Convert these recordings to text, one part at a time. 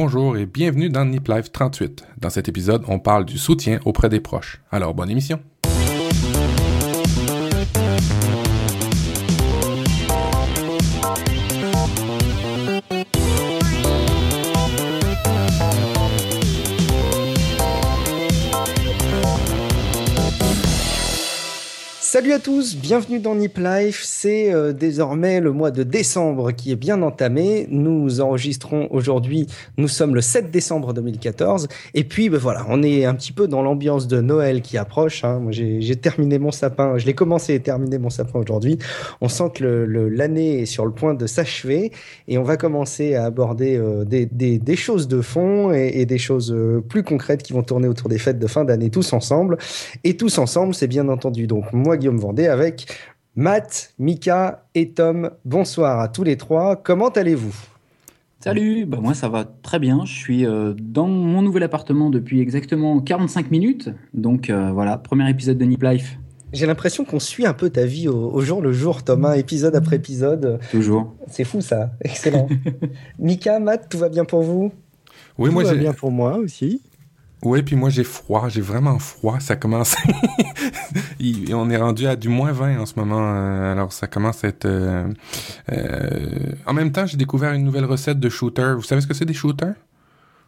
Bonjour et bienvenue dans Nip Life 38. Dans cet épisode, on parle du soutien auprès des proches. Alors, bonne émission. Salut à tous, bienvenue dans Nip Life. C'est euh, désormais le mois de décembre qui est bien entamé. Nous enregistrons aujourd'hui, nous sommes le 7 décembre 2014. Et puis ben voilà, on est un petit peu dans l'ambiance de Noël qui approche. Hein. J'ai terminé mon sapin, je l'ai commencé et terminé mon sapin aujourd'hui. On sent que l'année est sur le point de s'achever et on va commencer à aborder euh, des, choses de fond et, et des choses euh, plus concrètes qui vont tourner autour des fêtes de fin d'année tous ensemble. Et tous ensemble, c'est bien entendu donc moi, Guillaume Vendée avec Matt, Mika et Tom. Bonsoir à tous les trois. Comment allez-vous? Salut, bah moi ça va très bien. Je suis euh, dans mon nouvel appartement depuis exactement 45 minutes. Donc euh, voilà, premier épisode de Nip Life. J'ai l'impression qu'on suit un peu ta vie au, au, jour le jour, Thomas, épisode après épisode. Toujours. C'est fou ça, excellent. Mika, Matt, tout va bien pour vous? Oui, tout moi va bien pour moi aussi. Oui, puis moi j'ai froid, j'ai vraiment froid. Ça commence. on est rendu à du moins 20 en ce moment. Euh, alors ça commence à être. Euh, euh... En même temps, j'ai découvert une nouvelle recette de shooter. Vous savez ce que c'est des shooters?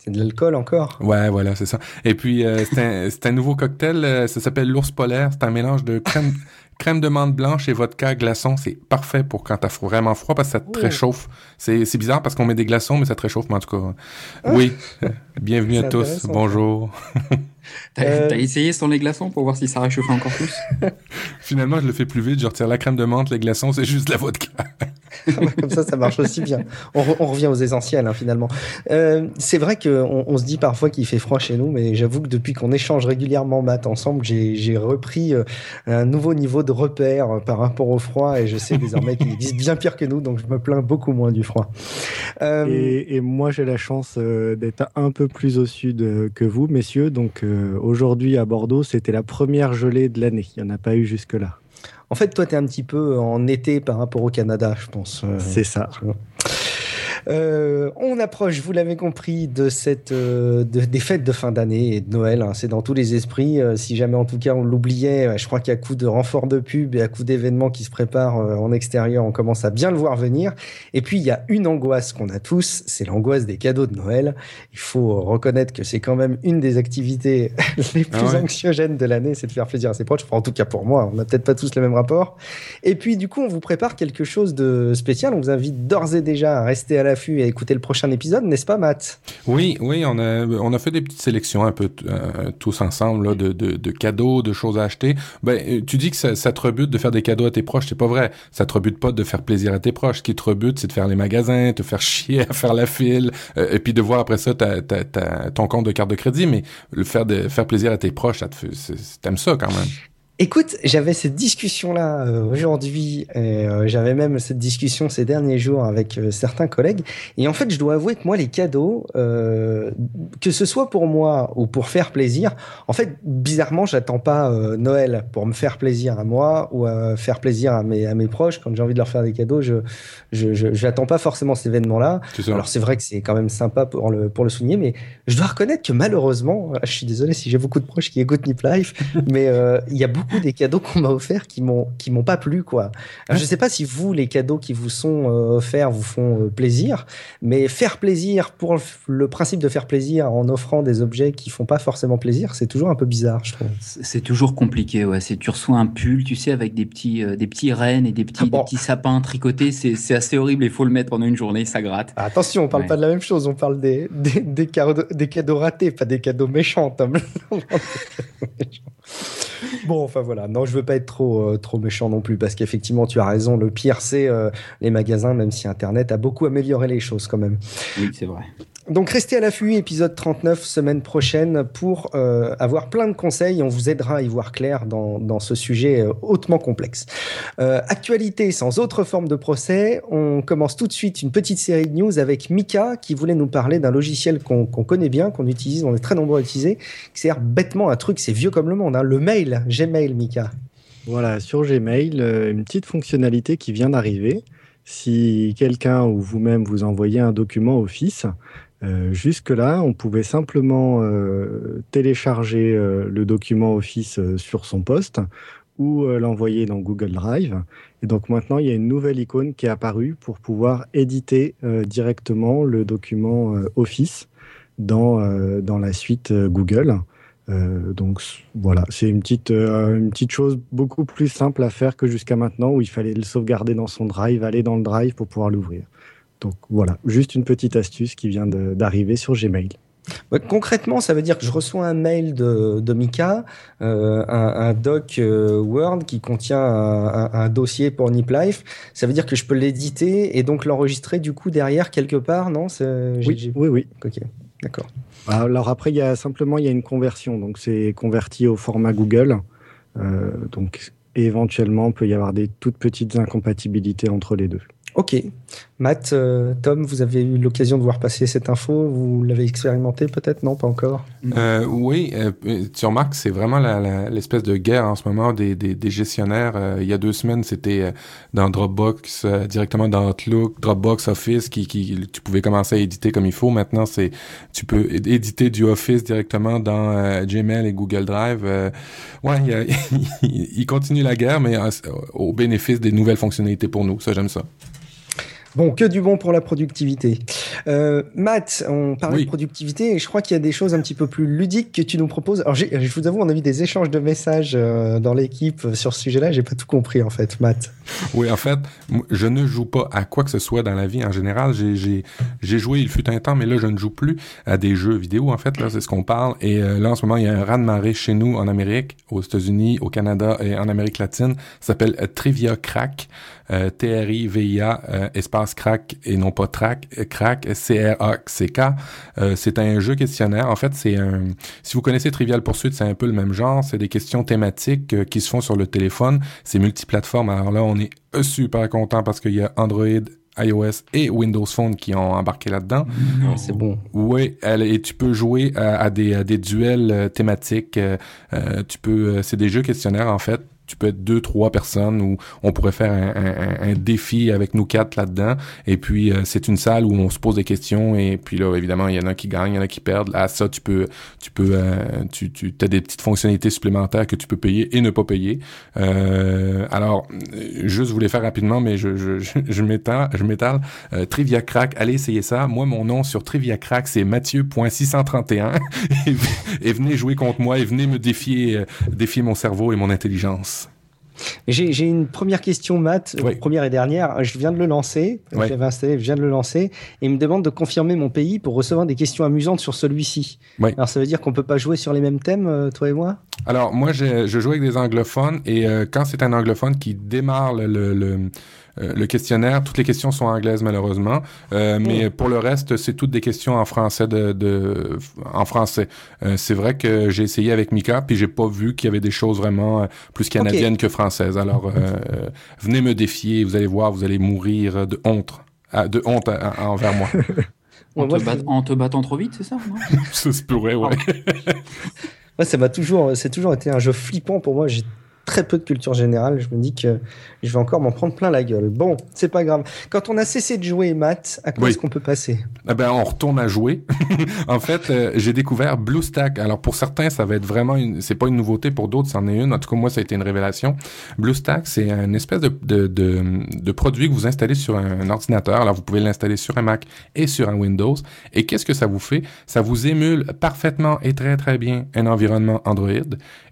C'est de l'alcool encore. Ouais, voilà, c'est ça. Et puis, euh, c'est un, un, nouveau cocktail. Euh, ça s'appelle l'ours polaire. C'est un mélange de crème, crème de menthe blanche et vodka glaçon. C'est parfait pour quand t'as vraiment froid parce que ça te réchauffe. C'est bizarre parce qu'on met des glaçons, mais ça te réchauffe. Mais en tout cas, ah. oui. Bienvenue à tous. Bonjour. T'as euh... essayé sans les glaçons pour voir si ça réchauffait encore plus? Finalement, je le fais plus vite. Je retire la crème de menthe, les glaçons, c'est juste la vodka. Comme ça, ça marche aussi bien. On, re on revient aux essentiels, hein, finalement. Euh, c'est vrai qu'on on se dit parfois qu'il fait froid chez nous, mais j'avoue que depuis qu'on échange régulièrement maths ensemble, j'ai repris euh, un nouveau niveau de repère euh, par rapport au froid et je sais désormais qu'il existe bien pire que nous, donc je me plains beaucoup moins du froid. Euh... Et, et, moi, j'ai la chance euh, d'être un peu plus au sud que vous, messieurs. Donc aujourd'hui à Bordeaux, c'était la première gelée de l'année. Il n'y en a pas eu jusque-là. En fait, toi, tu es un petit peu en été par rapport au Canada, je pense. C'est ça. Euh, on approche, vous l'avez compris, de cette euh, de, des fêtes de fin d'année et de Noël. Hein. C'est dans tous les esprits. Euh, si jamais, en tout cas, on l'oubliait, je crois qu'à coup de renfort de pub et à coup d'événements qui se préparent en extérieur, on commence à bien le voir venir. Et puis, il y a une angoisse qu'on a tous, c'est l'angoisse des cadeaux de Noël. Il faut reconnaître que c'est quand même une des activités les plus ah ouais. anxiogènes de l'année, c'est de faire plaisir à ses proches. Enfin, en tout cas pour moi, on n'a peut-être pas tous le même rapport. Et puis, du coup, on vous prépare quelque chose de spécial. On vous invite d'ores et déjà à rester à l'affût et écouter le prochain épisode, n'est-ce pas, Matt? Oui, oui, on a, on a fait des petites sélections un peu euh, tous ensemble de, de, de, cadeaux, de choses à acheter. Ben, tu dis que ça, te rebute de faire des cadeaux à tes proches, c'est pas vrai. Ça te rebute pas de faire plaisir à tes proches. Ce qui te rebute, c'est de faire les magasins, te faire chier à faire la file, euh, et puis de voir après ça ta, ta, ton compte de carte de crédit. Mais le faire de faire plaisir à tes proches, t'aimes ça quand même. Écoute, j'avais cette discussion-là euh, aujourd'hui, euh, j'avais même cette discussion ces derniers jours avec euh, certains collègues, et en fait, je dois avouer que moi, les cadeaux, euh, que ce soit pour moi ou pour faire plaisir, en fait, bizarrement, j'attends pas euh, Noël pour me faire plaisir à moi ou à faire plaisir à mes, à mes proches. Quand j'ai envie de leur faire des cadeaux, je je, je j'attends pas forcément cet événement-là. Alors c'est vrai que c'est quand même sympa pour le pour le souligner, mais je dois reconnaître que malheureusement, je suis désolé si j'ai beaucoup de proches qui écoutent Nip Life, mais il y a beaucoup des cadeaux qu'on m'a offerts qui m'ont qui m'ont pas plu quoi. Alors, je sais pas si vous les cadeaux qui vous sont euh, offerts vous font euh, plaisir, mais faire plaisir pour le principe de faire plaisir en offrant des objets qui font pas forcément plaisir, c'est toujours un peu bizarre, je trouve. C'est toujours compliqué ouais, c'est tu reçois un pull, tu sais avec des petits euh, des petits rennes et des petits ah bon. des petits sapins tricotés, c'est c'est assez horrible, il faut le mettre pendant une journée, ça gratte. Attention, on parle ouais. pas de la même chose, on parle des des des cadeaux, des cadeaux ratés, pas des cadeaux méchants, Tom. Bon, enfin voilà. Non, je veux pas être trop euh, trop méchant non plus parce qu'effectivement, tu as raison. Le pire, c'est euh, les magasins, même si Internet a beaucoup amélioré les choses quand même. Oui, c'est vrai. Donc restez à l'affût, épisode 39, semaine prochaine, pour euh, avoir plein de conseils. On vous aidera à y voir clair dans, dans ce sujet euh, hautement complexe. Euh, actualité sans autre forme de procès, on commence tout de suite une petite série de news avec Mika qui voulait nous parler d'un logiciel qu'on qu connaît bien, qu'on utilise, on est très nombreux à utiliser, qui sert bêtement un truc, c'est vieux comme le monde, hein, le mail, Gmail, Mika. Voilà, sur Gmail, une petite fonctionnalité qui vient d'arriver. Si quelqu'un ou vous-même vous envoyez un document Office, Jusque-là, on pouvait simplement télécharger le document Office sur son poste ou l'envoyer dans Google Drive. Et donc maintenant, il y a une nouvelle icône qui est apparue pour pouvoir éditer directement le document Office dans, dans la suite Google. Euh, donc voilà, c'est une petite, euh, une petite chose beaucoup plus simple à faire que jusqu'à maintenant où il fallait le sauvegarder dans son drive, aller dans le drive pour pouvoir l'ouvrir. Donc voilà, juste une petite astuce qui vient d'arriver sur Gmail. concrètement, ça veut dire que je reçois un mail de, de Mika, euh, un, doc Word qui contient un, dossier pour Nip Life. Ça veut dire que je peux l'éditer et donc l'enregistrer du coup derrière quelque part, non? Oui, oui, oui. Ok, d'accord. Alors après, il y a simplement il y a une conversion, donc c'est converti au format Google. Euh, donc éventuellement, il peut y avoir des toutes petites incompatibilités entre les deux. Ok. Matt, euh, Tom, vous avez eu l'occasion de voir passer cette info Vous l'avez expérimenté peut-être Non, pas encore? Euh, Oui, euh, tu remarques, c'est vraiment l'espèce de guerre en ce moment des, gestionnaires. il y a deux semaines, c'était dans Dropbox, directement dans Outlook, Dropbox Office, qui, tu pouvais commencer à éditer comme il faut. Maintenant, c'est tu peux éditer du Office directement dans Gmail et Google Drive. ouais, il, il continue la guerre, mais au bénéfice des nouvelles fonctionnalités pour nous. Ça, j'aime ça. Bon, que du bon pour la productivité. Euh, Matt, on parlait de productivité et je crois qu'il y a des choses un petit peu plus ludiques que tu nous proposes. Alors, je vous avoue, on a eu des échanges de messages euh, dans l'équipe sur ce sujet-là. J'ai pas tout compris en fait, Matt. Oui, en fait, je ne joue pas à quoi que ce soit dans la vie en général. J'ai joué, il fut un temps, mais là, je ne joue plus à des jeux vidéo. En fait, là, c'est ce qu'on parle. Et euh, là, en ce moment, il y a un raz de marée chez nous en Amérique, aux États-Unis, au Canada et en Amérique latine. Ça s'appelle Trivia Crack. Euh, T-R-I-V-I-A, euh, espace crack et non pas track, euh, crack, C-R-A-C-K. c'est un jeu questionnaire. En fait, c'est un... Si vous connaissez Trivial Pursuit, c'est un peu le même genre. C'est des questions thématiques qui se font sur le téléphone. C'est multiplateforme. Alors là, on est super content parce qu'il y a Android, iOS et Windows Phone qui ont embarqué là-dedans. C'est bon. Oui, et tu peux jouer à, des, à des, duels thématiques. tu peux, c'est des jeux questionnaires en fait tu peux être deux, trois personnes ou on pourrait faire un, défi avec nous quatre là-dedans. Et puis, euh, c'est une salle où on se pose des questions et puis là, évidemment, il y en a qui gagnent, il y en a qui perdent. Là, ça, tu peux, tu peux, euh, tu, tu as des petites fonctionnalités supplémentaires que tu peux payer et ne pas payer. Euh, alors, juste, je voulais faire rapidement, mais je, je, je. Je m'étale. Trivia Crack, allez essayer ça. Moi, mon nom sur Trivia Crack, c'est Mathieu.631 et, et venez jouer contre moi et venez me défier, défier mon cerveau et mon intelligence. J'ai une première question, Matt, première et dernière. Je viens de le lancer, je l'avais installé, je viens de le lancer, et il me demande de confirmer mon pays pour recevoir des questions amusantes sur celui-ci. Alors ça veut dire qu'on peut pas jouer sur les mêmes thèmes, euh, toi et moi? Alors moi, je joue avec des anglophones, et euh, quand c'est un anglophone qui démarre le euh, le questionnaire, toutes les questions sont anglaises malheureusement, euh, mais pour le reste, c'est toutes des questions en français de, en français. Euh, c'est vrai que j'ai essayé avec Mika, puis j'ai pas vu qu'il y avait des choses vraiment plus canadiennes que françaises. Alors venez me défier, vous allez voir, vous allez mourir de honte, de honte envers moi. En, te battant trop vite, c'est ça Ça se pourrait, ouais. ça m'a toujours, c'est toujours été un jeu flippant pour moi. J'ai très peu de culture générale. Je me dis que je vais encore m'en prendre plein la gueule. Bon, c'est pas grave. Quand on a cessé de jouer Matt, à quoi est-ce qu'on peut passer? Eh ben, on retourne à jouer. en fait, euh, j'ai découvert BlueStack. Alors pour certains, ça va être vraiment, une... c'est pas une nouveauté. Pour d'autres, c'en est une. En tout cas, moi, ça a été une révélation. BlueStack, c'est une espèce de, de, de, de, produit que vous installez sur un ordinateur. Alors vous pouvez l'installer sur un Mac et sur un Windows. Et qu'est-ce que ça vous fait? Ça vous émule parfaitement et très très bien un environnement Android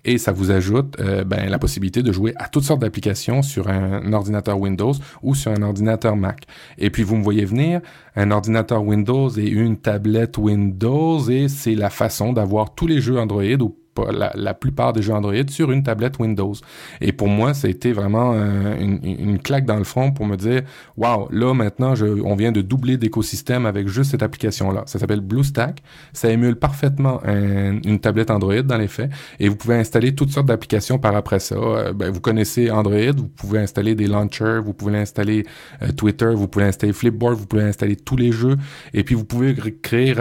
et ça vous ajoute euh, ben, la possibilité de jouer à toutes sortes d'applications sur un ordinateur Windows ou sur un ordinateur Mac. Et puis vous me voyez venir, un ordinateur Windows et une tablette Windows et c'est la façon d'avoir tous les jeux Android ou la, plupart des jeux Android sur une tablette Windows. Et pour moi, ça a été vraiment euh, une, claque dans le front pour me dire, wow, là maintenant, on vient de doubler d'écosystème avec juste cette application-là. Ça s'appelle BlueStack. Ça émule parfaitement une tablette Android dans les faits. Et vous pouvez installer toutes sortes d'applications par après ça. Euh, ben, vous connaissez Android, vous pouvez installer des launchers, vous pouvez installer euh, Twitter, vous pouvez installer Flipboard, vous pouvez installer tous les jeux. Et puis vous pouvez créer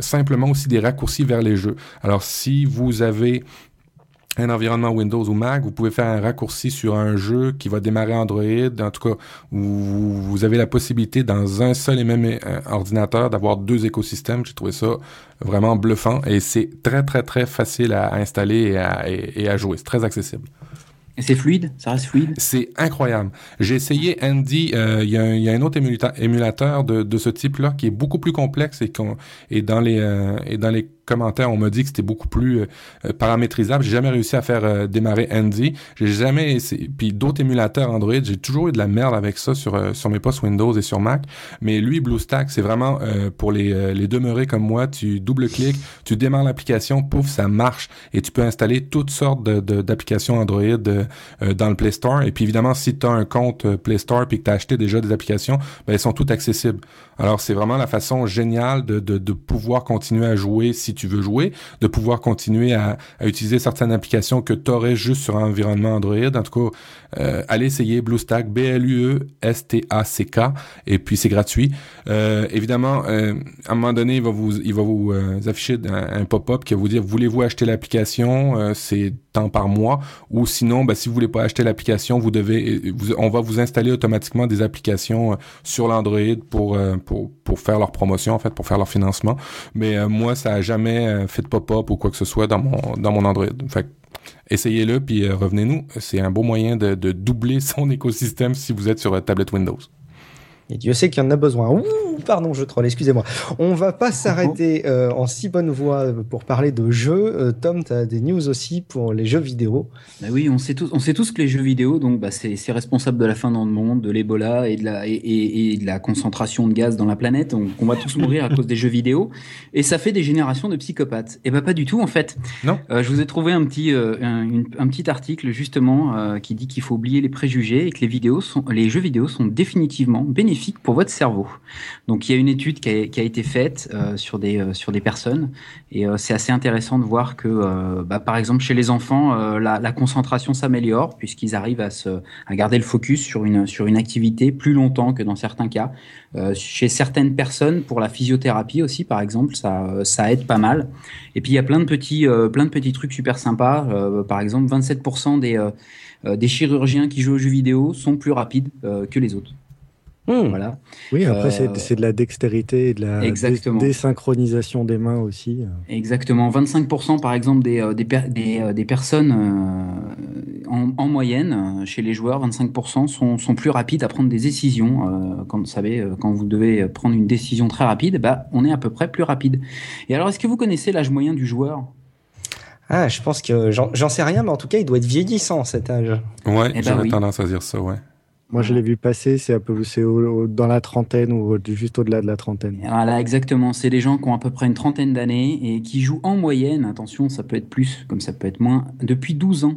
simplement aussi des raccourcis vers les jeux. Alors si vous avez un environnement Windows ou Mac, vous pouvez faire un raccourci sur un jeu qui va démarrer Android. En tout cas, vous, vous avez la possibilité dans un seul et même euh, ordinateur d'avoir deux écosystèmes. J'ai trouvé ça vraiment bluffant et c'est très très très facile à installer et à, et à jouer. C'est très accessible. Et c'est fluide? Ça reste fluide? C'est incroyable. J'ai essayé Andy, euh, il y, y, a un autre émulateur de, de ce type-là qui est beaucoup plus complexe et, et dans les euh, et dans les commentaires, on m'a dit que c'était beaucoup plus euh, paramétrisable. J'ai jamais réussi à faire euh, démarrer Andy. J'ai jamais essayé. Puis d'autres émulateurs Android, j'ai toujours eu de la merde avec ça sur euh, sur mes postes Windows et sur Mac. Mais lui, BlueStack, c'est vraiment pour les les demeurés comme moi. Tu double-cliques, tu démarres l'application, pouf, ça marche et tu peux installer toutes sortes d'applications Android dans le Play Store. Et puis évidemment, si tu as un compte Play Store puis que tu as acheté déjà des applications, ben, elles sont toutes accessibles. Alors c'est vraiment la façon géniale de, de, de pouvoir continuer à jouer si tu veux jouer, de pouvoir continuer à, utiliser certaines applications que tu aurais juste sur un environnement Android. En tout cas, euh, allez essayer BlueStack, B-L-U-E-S-T-A-C-K, et puis c'est gratuit. Euh, évidemment, euh, à un moment donné, il va vous, afficher un, pop-up qui va vous dire, voulez-vous acheter l'application, c'est par mois, ou sinon, ben, si vous voulez pas acheter l'application, vous devez, on va vous installer automatiquement des applications sur l'Android pour, pour, pour faire leur promotion, en fait, pour faire leur financement. Mais moi, ça a jamais fait de pop-up ou quoi que ce soit dans mon, dans mon Android. Fait essayez-le, puis euh, revenez-nous. C'est un beau moyen de, de, doubler son écosystème si vous êtes sur euh, tablette Windows. Et Dieu sait qu'il y en a besoin. Ouh, pardon, je troll, excusez-moi. On va pas s'arrêter euh, en si bonne voie pour parler de jeux. Euh, Tom, tu as des news aussi pour les jeux vidéo. Bah oui, on sait tous, on sait tous que les jeux vidéo, donc bah, c'est responsable de la fin dans le monde, de l'Ebola et de la et, et, de la concentration de gaz dans la planète. Donc on va tous mourir à cause des jeux vidéo. Et ça fait des générations de psychopathes. Et bah pas du tout en fait. Non. Euh, je vous ai trouvé un petit euh, un, un, petit article justement euh, qui dit qu'il faut oublier les préjugés et que les vidéos sont les jeux vidéo sont définitivement bénéfiques pour votre cerveau. Donc il y a une étude qui a, été faite euh, sur des euh, sur des personnes et euh, c'est assez intéressant de voir que bah, par exemple chez les enfants la, la, concentration s'améliore puisqu'ils arrivent à se à garder le focus sur une sur une activité plus longtemps que dans certains cas. chez certaines personnes pour la physiothérapie aussi par exemple ça ça aide pas mal. Et puis il y a plein de petits plein de petits trucs super sympas. par exemple 27% des des chirurgiens qui jouent aux jeux vidéo sont plus rapides que les autres. Mmh. Voilà. Oui, après, euh, c'est de la dextérité et de la désynchronisation des mains aussi. Exactement. 25% par exemple des, euh, des, des, euh, des personnes en, en, moyenne, chez les joueurs, 25% sont, sont, plus rapides à prendre des décisions. quand, vous savez, quand vous devez prendre une décision très rapide, bah, on est à peu près plus rapide. Et alors, est-ce que vous connaissez l'âge moyen du joueur? Ah, je pense que j'en sais rien, mais en tout cas, il doit être vieillissant cet âge. Ouais, eh ben j'aurais tendance à dire ça, ouais. Moi, je l'ai vu passer, c'est c'est dans la trentaine ou juste au-delà de la trentaine. Voilà, exactement. C'est des gens qui ont à peu près une trentaine d'années et qui jouent en moyenne, attention, ça peut être plus, comme ça peut être moins, depuis 12 ans.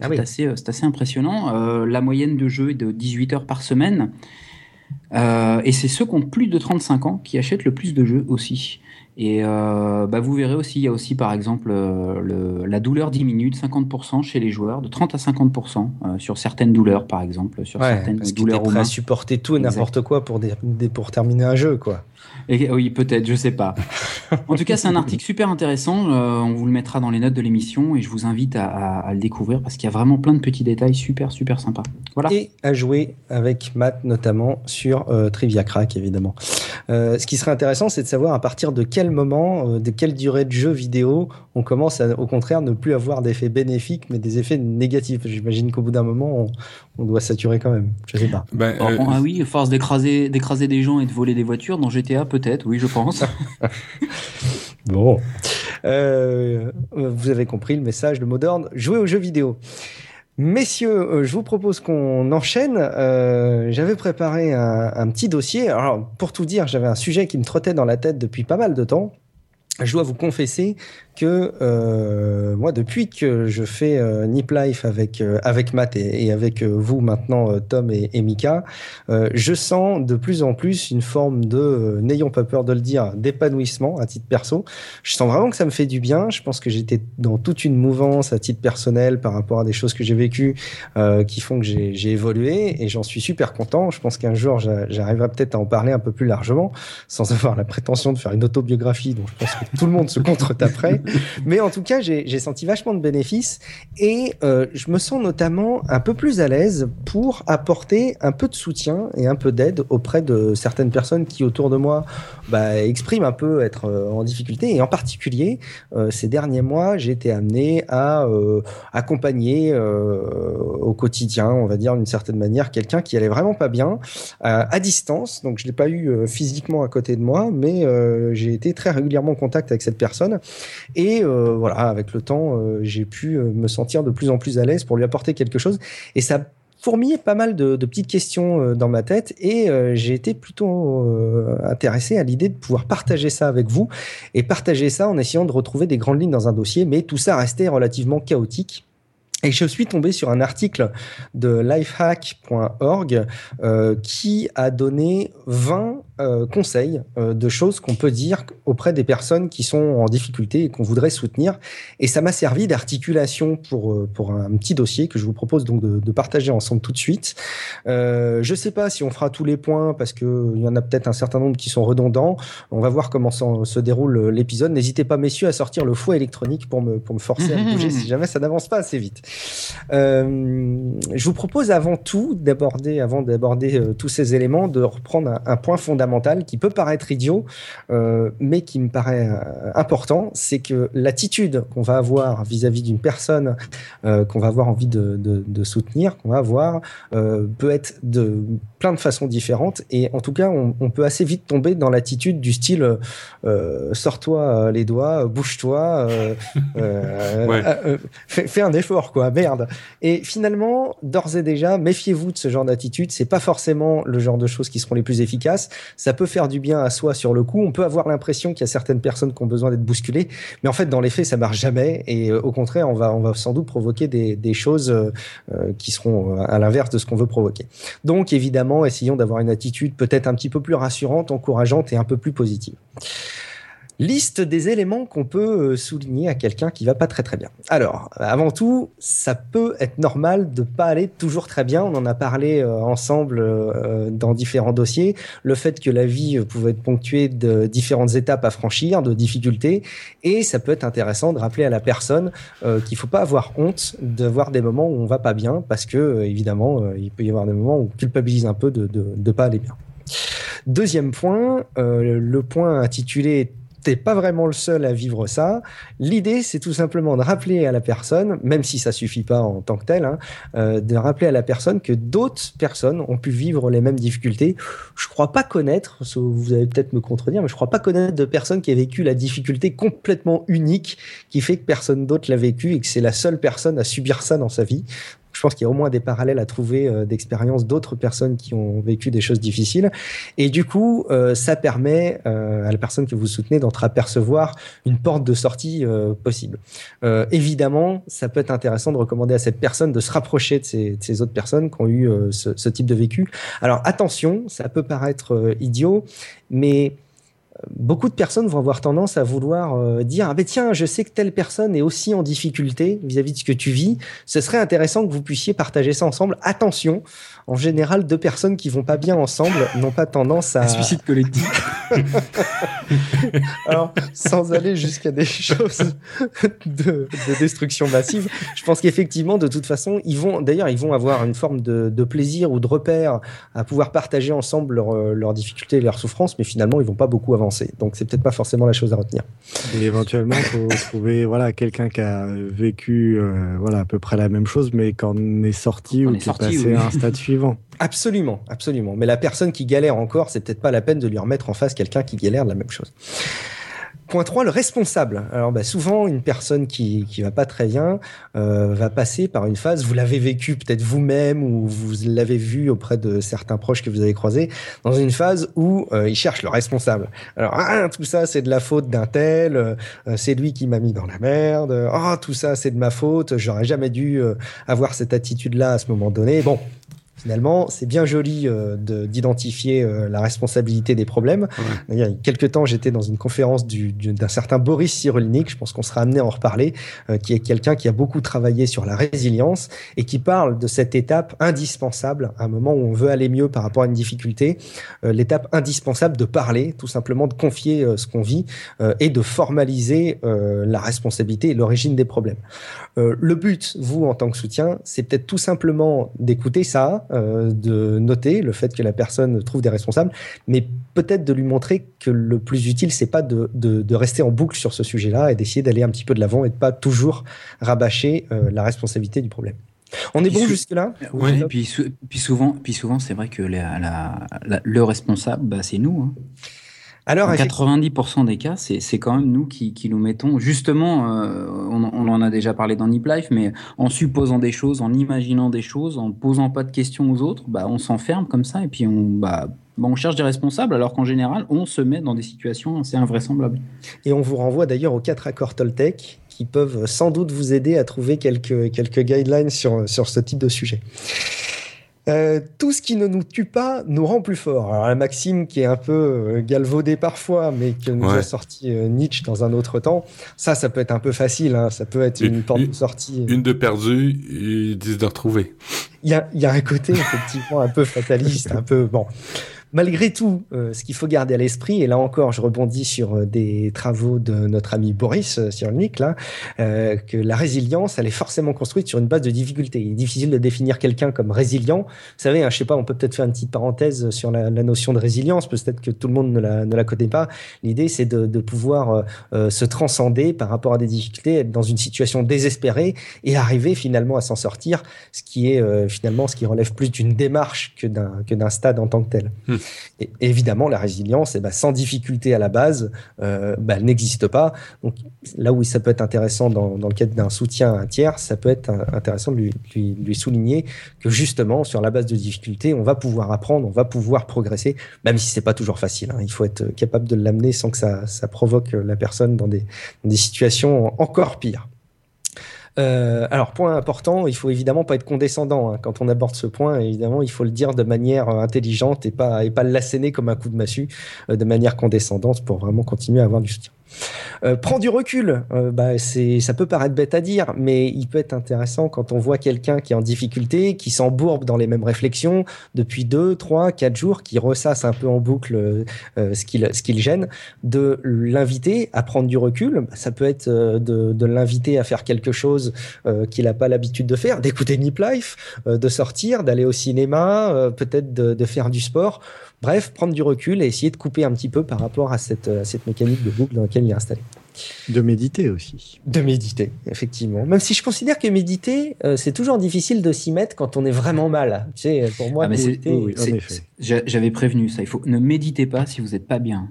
Ah c'est assez, assez, impressionnant. Euh, la moyenne de jeu est de 18 heures par semaine. Euh, et c'est ceux qui ont plus de 35 ans qui achètent le plus de jeux aussi. Et euh, bah vous verrez aussi, il y a aussi par exemple euh, le, la douleur diminue de 50% chez les joueurs, de 30 à 50% euh, sur certaines douleurs par exemple, sur ouais, certaines parce douleurs. Prêt à supporter tout et n'importe quoi pour, des, pour terminer un jeu, quoi. Et, oui, peut-être, je sais pas. en tout cas, c'est un article super intéressant. Euh, on vous le mettra dans les notes de l'émission et je vous invite à, à, à le découvrir parce qu'il y a vraiment plein de petits détails super, super sympas. Voilà. Et à jouer avec Matt notamment sur euh, Trivia Crack, évidemment. Euh, ce qui serait intéressant, c'est de savoir à partir de quel moment, de quelle durée de jeu vidéo, on commence à, au contraire, ne plus avoir d'effets bénéfiques, mais des effets négatifs. J'imagine qu'au bout d'un moment, on, on, doit saturer quand même. Je sais pas. Ben, euh... Ah oui, force d'écraser, d'écraser des gens et de voler des voitures dans GTA, peut-être. Oui, je pense. bon. Euh, vous avez compris le message de Modern. Jouer aux jeux vidéo. Messieurs, euh, je vous propose qu'on enchaîne. Euh, j'avais préparé un, un, petit dossier. Alors, pour tout dire, j'avais un sujet qui me trottait dans la tête depuis pas mal de temps. Je dois vous confesser que euh, moi, depuis que je fais euh, Nip Life avec euh, avec Matt et, et avec euh, vous maintenant, euh, Tom et, et Mika, je sens de plus en plus une forme de, n'ayons pas peur de le dire, d'épanouissement à titre perso. Je sens vraiment que ça me fait du bien. Je pense que j'étais dans toute une mouvance à titre personnel par rapport à des choses que j'ai vécues qui font que j'ai évolué et j'en suis super content. Je pense qu'un jour, j'arriverai peut-être à en parler un peu plus largement, sans avoir la prétention de faire une autobiographie dont je pense que tout le monde se contre-taperait. Mais en tout cas, j'ai senti vachement de bénéfices et euh, je me sens notamment un peu plus à l'aise pour apporter un peu de soutien et un peu d'aide auprès de certaines personnes qui autour de moi bah, expriment un peu être euh, en difficulté. Et en particulier, euh, ces derniers mois, j'ai été amené à accompagner au quotidien, on va dire d'une certaine manière, quelqu'un qui allait vraiment pas bien à distance. Donc je l'ai pas eu physiquement à côté de moi, mais j'ai été très régulièrement en contact avec cette personne. Et voilà, avec le temps, j'ai pu me sentir de plus en plus à l'aise pour lui apporter quelque chose. Et ça fourmillé pas mal de, petites questions euh, dans ma tête et euh, j'ai été plutôt euh, intéressé à l'idée de pouvoir partager ça avec vous et partager ça en essayant de retrouver des grandes lignes dans un dossier, mais tout ça restait relativement chaotique. Et je suis tombé sur un article de lifehack.org qui a donné 20 euh, conseils euh, de choses qu'on peut dire auprès des personnes qui sont en difficulté et qu'on voudrait soutenir. Et ça m'a servi d'articulation pour, euh, pour un petit dossier que je vous propose donc de, de partager ensemble tout de suite. Euh, je sais pas si on fera tous les points parce qu'il y en a peut-être un certain nombre qui sont redondants. On va voir comment se déroule l'épisode. N'hésitez pas, messieurs, à sortir le fouet électronique pour me, pour me forcer à bouger si jamais ça n'avance pas assez vite. je vous propose avant tout d'aborder, avant d'aborder tous ces éléments, de reprendre un, un point fondamental qui peut paraître idiot, euh, mais qui me paraît euh, important, c'est que l'attitude qu'on va avoir vis-à-vis d'une personne euh, qu'on va avoir envie de, soutenir, qu'on va avoir, peut être de plein de façons différentes. Et en tout cas, on, peut assez vite tomber dans l'attitude du style sors-toi les doigts, bouge-toi, fais, fais, un effort, quoi, merde. Et finalement, d'ores et déjà, méfiez-vous de ce genre d'attitude. C'est pas forcément le genre de choses qui seront les plus efficaces ça peut faire du bien à soi sur le coup. On peut avoir l'impression qu'il y a certaines personnes qui ont besoin d'être bousculées, mais en fait, dans les faits, ça marche jamais. Et euh, au contraire, on va, on va sans doute provoquer des, des choses euh, euh, qui seront à l'inverse de ce qu'on veut provoquer. Donc, évidemment, essayons d'avoir une attitude peut-être un petit peu plus rassurante, encourageante et un peu plus positive. Liste des éléments qu'on peut euh, souligner à quelqu'un qui va pas très très bien. Alors, avant tout, ça peut être normal de pas aller toujours très bien. On en a parlé euh, ensemble euh, dans différents dossiers. Le fait que la vie pouvait être ponctuée de différentes étapes à franchir, de difficultés, et ça peut être intéressant de rappeler à la personne qu'il faut pas avoir honte d'avoir des moments où on va pas bien, parce que évidemment, il peut y avoir des moments où on culpabilise un peu de de, de pas aller bien. Deuxième point, le point intitulé t'es pas vraiment le seul à vivre ça. L'idée, c'est tout simplement de rappeler à la personne, même si ça suffit pas en tant que tel, hein, euh, de rappeler à la personne que d'autres personnes ont pu vivre les mêmes difficultés. Je crois pas connaître, vous allez peut-être me contredire, mais je crois pas connaître de personne qui a vécu la difficulté complètement unique qui fait que personne d'autre l'a vécu et que c'est la seule personne à subir ça dans sa vie je pense qu'il y a au moins des parallèles à trouver euh, d'expériences d'autres personnes qui ont vécu des choses difficiles. Et du coup, euh, ça permet euh, à la personne que vous soutenez d'entreapercevoir une porte de sortie possible. évidemment, ça peut être intéressant de recommander à cette personne de se rapprocher de ces, autres personnes qui ont eu ce, type de vécu. Alors attention, ça peut paraître idiot, mais beaucoup de personnes vont avoir tendance à vouloir euh, dire ah ben tiens je sais que telle personne est aussi en difficulté vis-à-vis de ce que tu vis. Ce serait intéressant que vous puissiez partager ça ensemble. Attention en général deux personnes qui vont pas bien ensemble n'ont pas tendance à Un suicide collectif. Alors sans aller jusqu'à des choses de, destruction massive je pense qu'effectivement de toute façon ils vont d'ailleurs ils vont avoir une forme de, plaisir ou de repère à pouvoir partager ensemble leurs difficultés et leurs souffrances mais finalement ils vont pas beaucoup avancer donc c'est peut-être pas forcément la chose à retenir. Et éventuellement, faut trouver voilà quelqu'un qui a vécu euh, voilà à peu près la même chose, mais quand on est sorti ou qui est passé à un stade suivant. Absolument, absolument. Mais la personne qui galère encore, c'est peut-être pas la peine de lui remettre en face quelqu'un qui galère de la même chose. Point 3, le responsable. Alors bah, souvent, une personne qui qui va pas très bien euh, va passer par une phase, vous l'avez vécu peut-être vous-même ou vous l'avez vu auprès de certains proches que vous avez croisés, dans une phase où euh, il cherche le responsable. Alors ah, tout ça c'est de la faute d'un tel, euh, c'est lui qui m'a mis dans la merde, ah tout ça c'est de ma faute, j'aurais jamais dû avoir cette attitude-là à ce moment donné. Bon, Finalement, c'est bien joli euh, d'identifier euh, la responsabilité des problèmes. Il y a quelques temps, j'étais dans une conférence d'un certain Boris Cyrulnik, je pense qu'on sera amené à en reparler, euh, qui est quelqu'un qui a beaucoup travaillé sur la résilience et qui parle de cette étape indispensable, à un moment où on veut aller mieux par rapport à une difficulté, l'étape indispensable de parler, tout simplement de confier ce qu'on vit et de formaliser la responsabilité et l'origine des problèmes. Le but, vous, en tant que soutien, c'est peut-être tout simplement d'écouter ça, euh, de noter le fait que la personne trouve des responsables, mais peut-être de lui montrer que le plus utile, c'est pas de, de, rester en boucle sur ce sujet-là et d'essayer d'aller un petit peu de l'avant et de pas toujours rabâcher euh, la responsabilité du problème. On est bon jusque-là? Oui, puis, puis souvent, puis souvent c'est vrai que le responsable, bah, c'est nous. Hein. Alors, 90% des cas, c'est quand même nous qui, qui nous mettons, justement, euh, on, on, en a déjà parlé dans Nip Life, mais en supposant des choses, en imaginant des choses, en posant pas de questions aux autres, bah, on s'enferme comme ça et puis on, bah, bah on cherche des responsables, alors qu'en général, on se met dans des situations assez invraisemblables. Et on vous renvoie d'ailleurs aux quatre accords Toltec qui peuvent sans doute vous aider à trouver quelques, quelques guidelines sur, sur ce type de sujet. Euh, tout ce qui ne nous tue pas nous rend plus fort. Alors la maxime qui est un peu euh, galvaudée parfois, mais que nous a sorti euh, Nietzsche dans un autre temps, ça, ça peut être un peu facile. Hein. Ça peut être une, porte de sortie. Une de perdue, dix de retrouvée. Il y a, y a un côté effectivement un peu fataliste, un peu bon malgré tout, euh, ce qu'il faut garder à l'esprit, et là encore, je rebondis sur euh, des travaux de notre ami Boris euh, Cyrulnik, là, que la résilience, elle est forcément construite sur une base de difficulté. Il est difficile de définir quelqu'un comme résilient. Vous savez, hein, je sais pas, on peut peut-être faire une petite parenthèse sur la, notion de résilience, peut-être que tout le monde ne la, ne la connaît pas. L'idée, c'est de, de, pouvoir se transcender par rapport à des difficultés, être dans une situation désespérée et arriver finalement à s'en sortir, ce qui est finalement ce qui relève plus d'une démarche que d'un que d'un stade en tant que tel. Hmm. Et évidemment, la résilience, eh ben, sans difficulté à la base, euh, elle n'existe pas. Donc là où ça peut être intéressant dans, le cadre d'un soutien à un tiers, ça peut être intéressant de lui, souligner que justement, sur la base de difficultés, on va pouvoir apprendre, on va pouvoir progresser, même si c'est pas toujours facile. Hein. Il faut être capable de l'amener sans que ça, ça provoque la personne dans des, dans des situations encore pires. Euh, alors, point important, il faut évidemment pas être condescendant hein. quand on aborde ce point. Évidemment, il faut le dire de manière euh, intelligente et pas et pas l'asséner comme un coup de massue, euh, de manière condescendante pour vraiment continuer à avoir du soutien. Euh, prends du recul, euh, bah, c'est, ça peut paraître bête à dire, mais il peut être intéressant quand on voit quelqu'un qui est en difficulté, qui s'embourbe dans les mêmes réflexions depuis deux, trois, quatre jours, qui ressasse un peu en boucle euh, ce, qui, ce qui le gêne, de l'inviter à prendre du recul. Ça peut être de, de l'inviter à faire quelque chose qu'il n'a pas l'habitude de faire, d'écouter Nip Life, de sortir, d'aller au cinéma, peut-être de, de faire du sport Bref, prendre du recul et essayer de couper un petit peu par rapport à cette, cette mécanique de boucle dans laquelle il est installé. De méditer aussi. De méditer, effectivement. Même si je considère que méditer, euh, c'est toujours difficile de s'y mettre quand on est vraiment mal. Tu sais, pour moi, ah, J'avais prévenu ça. Il faut ne méditez pas si vous n'êtes pas bien.